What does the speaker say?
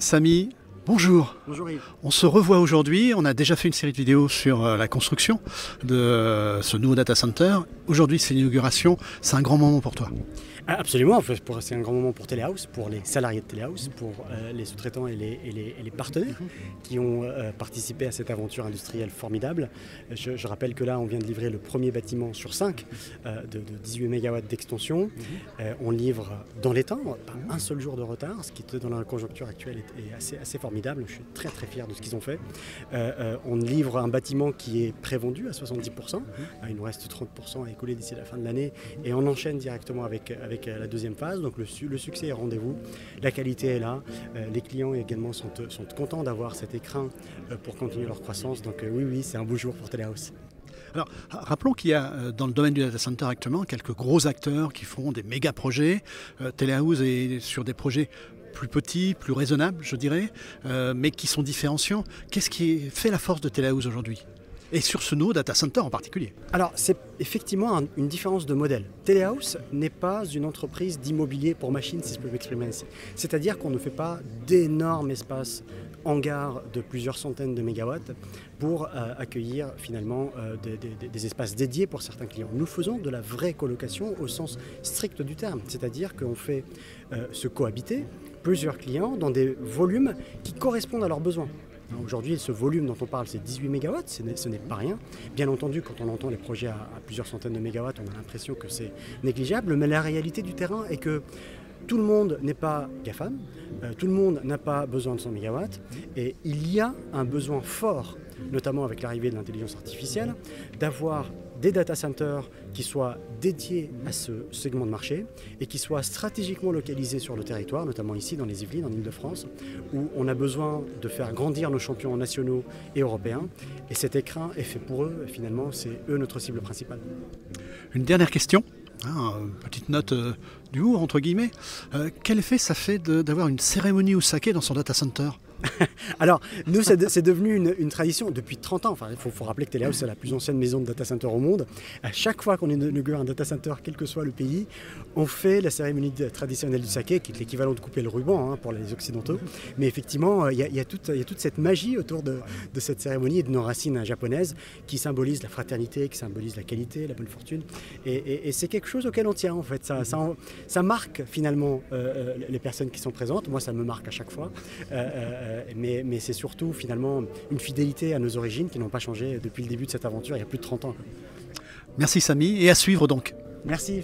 Samy, bonjour. Bonjour Yves. On se revoit aujourd'hui. On a déjà fait une série de vidéos sur euh, la construction de euh, ce nouveau data center. Aujourd'hui, c'est l'inauguration. C'est un grand moment pour toi. Ah, absolument, c'est un grand moment pour Telehouse, pour les salariés de Telehouse, pour euh, les sous-traitants et les, partenaires qui ont euh, participé à cette aventure industrielle formidable. Je, rappelle que là, on vient de livrer le premier bâtiment sur 5 euh, de, 18 MW d'extension. on livre dans les temps, pas un seul jour de retard, ce qui dans la conjoncture actuelle est, assez, formidable. Je suis très très fier de ce qu'ils ont fait. on livre un bâtiment qui est prévendu à 70%. Il nous reste 30% à écouler d'ici la fin de l'année et on enchaîne directement avec la deuxième phase. Donc le, succès est rendez-vous, la qualité est là, euh, les clients également sont, sont contents d'avoir cet écran euh, pour continuer leur croissance. Donc euh, oui, oui, c'est un beau jour pour Telehouse. Alors, rappelons qu'il y a dans le domaine du data center actuellement quelques gros acteurs qui font des méga projets. Telehouse est sur des projets plus petits, plus raisonnables, je dirais, mais qui sont différenciants. Qu'est-ce qui fait la force de Telehouse aujourd'hui? Et sur ce nouveau data center en particulier Alors, c'est effectivement une différence de modèle. Telehouse n'est pas une entreprise d'immobilier pour machines, si je peux m'exprimer ainsi. C'est-à-dire qu'on ne fait pas d'énormes espaces hangars de plusieurs centaines de mégawatts pour euh, accueillir finalement euh, des, espaces dédiés pour certains clients. Nous faisons de la vraie colocation au sens strict du terme, c'est-à-dire qu'on fait euh, se cohabiter plusieurs clients dans des volumes qui correspondent à leurs besoins. Aujourd'hui, ce volume dont on parle, c'est 18 MW, ce n'est pas rien. Bien entendu, quand on entend les projets à, plusieurs centaines de mégawatts, on a l'impression que c'est négligeable, mais la réalité du terrain est que tout le monde n'est pas GAFAM, euh, tout le monde n'a pas besoin de 100 MW, et il y a un besoin fort, notamment avec l'arrivée de l'intelligence artificielle, d'avoir des data centers qui soient dédiés à ce segment de marché et qui soient stratégiquement localisés sur le territoire, notamment ici dans les Yvelines, en Ile-de-France, où on a besoin de faire grandir nos champions nationaux et européens. Et cet écran est fait pour eux, finalement, c'est eux notre cible principale. Une dernière question. Ah, petite note euh, du haut, entre guillemets. Euh, quel effet ça fait d'avoir une cérémonie au saké dans son data center? Alors, nous, c'est devenu une, tradition depuis 30 ans. Il faut, rappeler que Telehouse, c'est la plus ancienne maison de data center au monde. À chaque fois qu'on inaugure un data center, quel que soit le pays, on fait la cérémonie traditionnelle du saké, qui est l'équivalent de couper le ruban hein, pour les Occidentaux. Mais effectivement, il y, a toute cette magie autour de, cette cérémonie et de nos racines japonaises qui symbolisent la fraternité, qui symbolisent la qualité, la bonne fortune. Et, c'est quelque chose auquel on tient, en fait. Ça, marque finalement euh, euh, les personnes qui sont présentes. Moi, ça me marque à chaque fois. Euh, euh, mais, c'est surtout finalement une fidélité à nos origines qui n'ont pas changé depuis le début de cette aventure il y a plus de 30 ans. Merci Samy et à suivre donc. Merci.